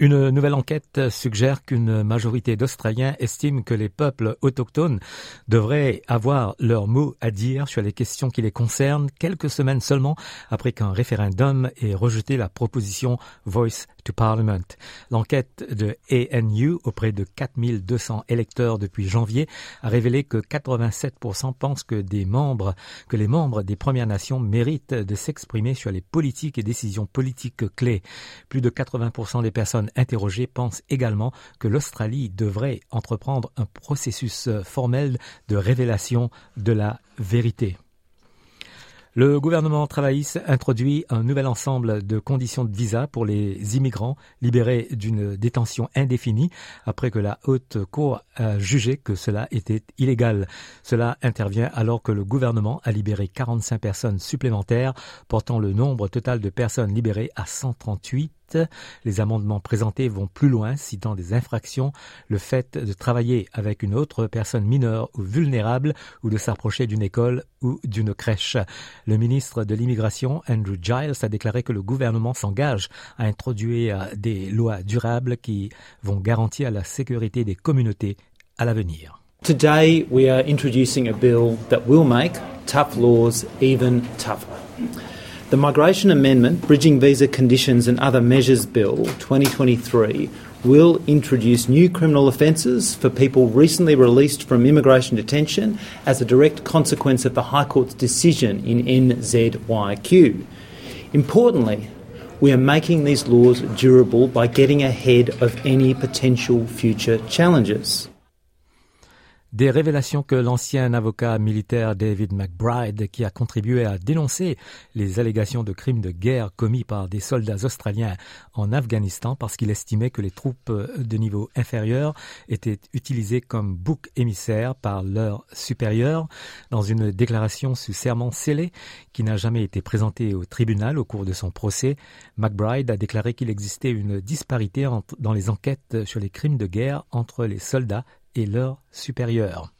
Une nouvelle enquête suggère qu'une majorité d'Australiens estiment que les peuples autochtones devraient avoir leur mot à dire sur les questions qui les concernent quelques semaines seulement après qu'un référendum ait rejeté la proposition Voice to Parliament. L'enquête de ANU auprès de 4200 électeurs depuis janvier a révélé que 87% pensent que des membres, que les membres des Premières Nations méritent de s'exprimer sur les politiques et décisions politiques clés. Plus de 80% des personnes interrogés pensent également que l'Australie devrait entreprendre un processus formel de révélation de la vérité. Le gouvernement travailliste introduit un nouvel ensemble de conditions de visa pour les immigrants libérés d'une détention indéfinie après que la haute cour a jugé que cela était illégal. Cela intervient alors que le gouvernement a libéré 45 personnes supplémentaires, portant le nombre total de personnes libérées à 138 les amendements présentés vont plus loin, citant des infractions, le fait de travailler avec une autre personne mineure ou vulnérable ou de s'approcher d'une école ou d'une crèche. Le ministre de l'immigration, Andrew Giles, a déclaré que le gouvernement s'engage à introduire des lois durables qui vont garantir la sécurité des communautés à l'avenir. Today we are introducing a bill that will make tough laws even tougher. The Migration Amendment, Bridging Visa Conditions and Other Measures Bill 2023 will introduce new criminal offences for people recently released from immigration detention as a direct consequence of the High Court's decision in NZYQ. Importantly, we are making these laws durable by getting ahead of any potential future challenges. Des révélations que l'ancien avocat militaire David McBride, qui a contribué à dénoncer les allégations de crimes de guerre commis par des soldats australiens en Afghanistan parce qu'il estimait que les troupes de niveau inférieur étaient utilisées comme bouc émissaire par leurs supérieurs, dans une déclaration sous serment scellé qui n'a jamais été présentée au tribunal au cours de son procès, McBride a déclaré qu'il existait une disparité dans les enquêtes sur les crimes de guerre entre les soldats leurs supérieurs.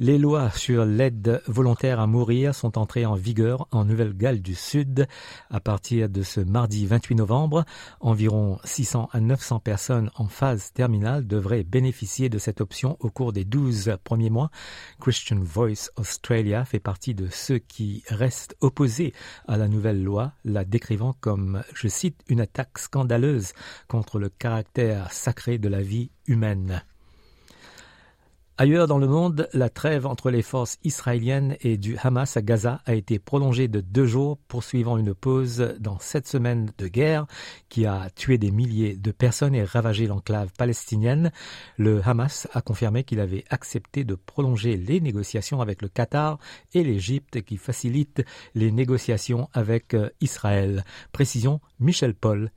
Les lois sur l'aide volontaire à mourir sont entrées en vigueur en Nouvelle-Galles du Sud à partir de ce mardi 28 novembre. Environ 600 à 900 personnes en phase terminale devraient bénéficier de cette option au cours des 12 premiers mois. Christian Voice Australia fait partie de ceux qui restent opposés à la nouvelle loi, la décrivant comme, je cite, une attaque scandaleuse contre le caractère sacré de la vie humaine. Ailleurs dans le monde, la trêve entre les forces israéliennes et du Hamas à Gaza a été prolongée de deux jours, poursuivant une pause dans cette semaine de guerre qui a tué des milliers de personnes et ravagé l'enclave palestinienne. Le Hamas a confirmé qu'il avait accepté de prolonger les négociations avec le Qatar et l'Égypte qui facilitent les négociations avec euh, Israël. Précision Michel Paul,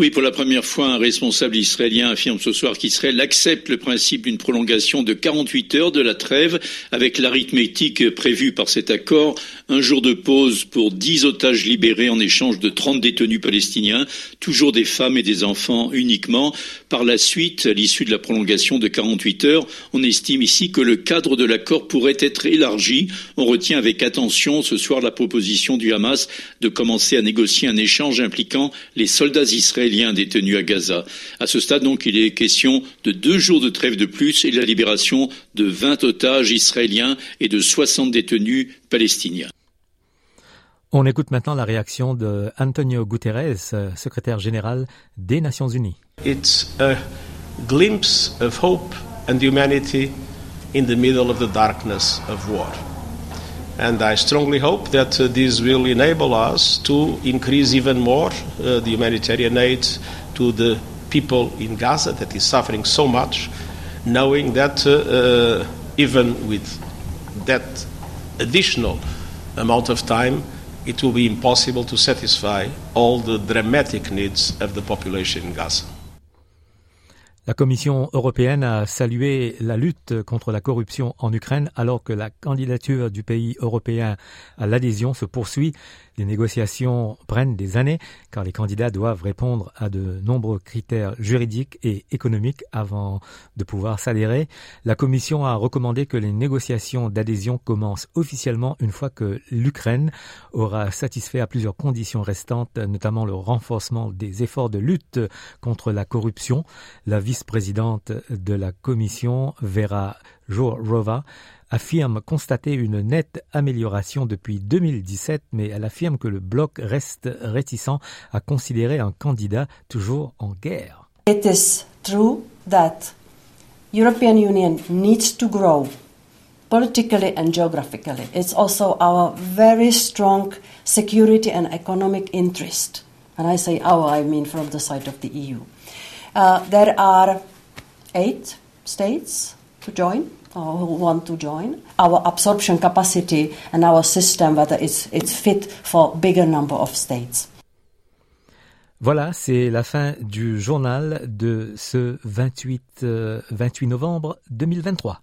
Oui, pour la première fois, un responsable israélien affirme ce soir qu'Israël accepte le principe d'une prolongation de 48 heures de la trêve avec l'arithmétique prévue par cet accord. Un jour de pause pour 10 otages libérés en échange de 30 détenus palestiniens, toujours des femmes et des enfants uniquement. Par la suite, à l'issue de la prolongation de 48 heures, on estime ici que le cadre de l'accord pourrait être élargi. On retient avec attention ce soir la proposition du Hamas de commencer à négocier un échange impliquant les soldats israéliens détenus à Gaza. À ce stade, donc, il est question de deux jours de trêve de plus et de la libération de 20 otages israéliens et de 60 détenus palestiniens. On écoute maintenant la réaction de Antonio Guterres, secrétaire général des Nations Unies. It's a glimpse of hope and humanity in the middle of the darkness of war. And I strongly hope that uh, this will enable us to increase even more uh, the humanitarian aid to the people in Gaza that is suffering so much, knowing that uh, uh even with that additional amount of time, it will be impossible to satisfy all the dramatic needs of the population in Gaza. La Commission européenne a salué la lutte contre la corruption en Ukraine alors que la candidature du pays européen à l'adhésion se poursuit. Les négociations prennent des années car les candidats doivent répondre à de nombreux critères juridiques et économiques avant de pouvoir s'adhérer. La Commission a recommandé que les négociations d'adhésion commencent officiellement une fois que l'Ukraine aura satisfait à plusieurs conditions restantes, notamment le renforcement des efforts de lutte contre la corruption. Vice-présidente de la Commission, Vera Jourova, affirme constater une nette amélioration depuis 2017, mais elle affirme que le bloc reste réticent à considérer un candidat toujours en guerre. It is true that European Union needs to grow politically and geographically. It's also our very strong security and economic interest. And I say our, I mean from the side of the EU. Uh, there are eight states to join or who want to join. Our absorption capacity and our system, whether it's, it's fit for bigger number of states. Voilà, c'est la fin du journal de ce 28, euh, 28 novembre 2023.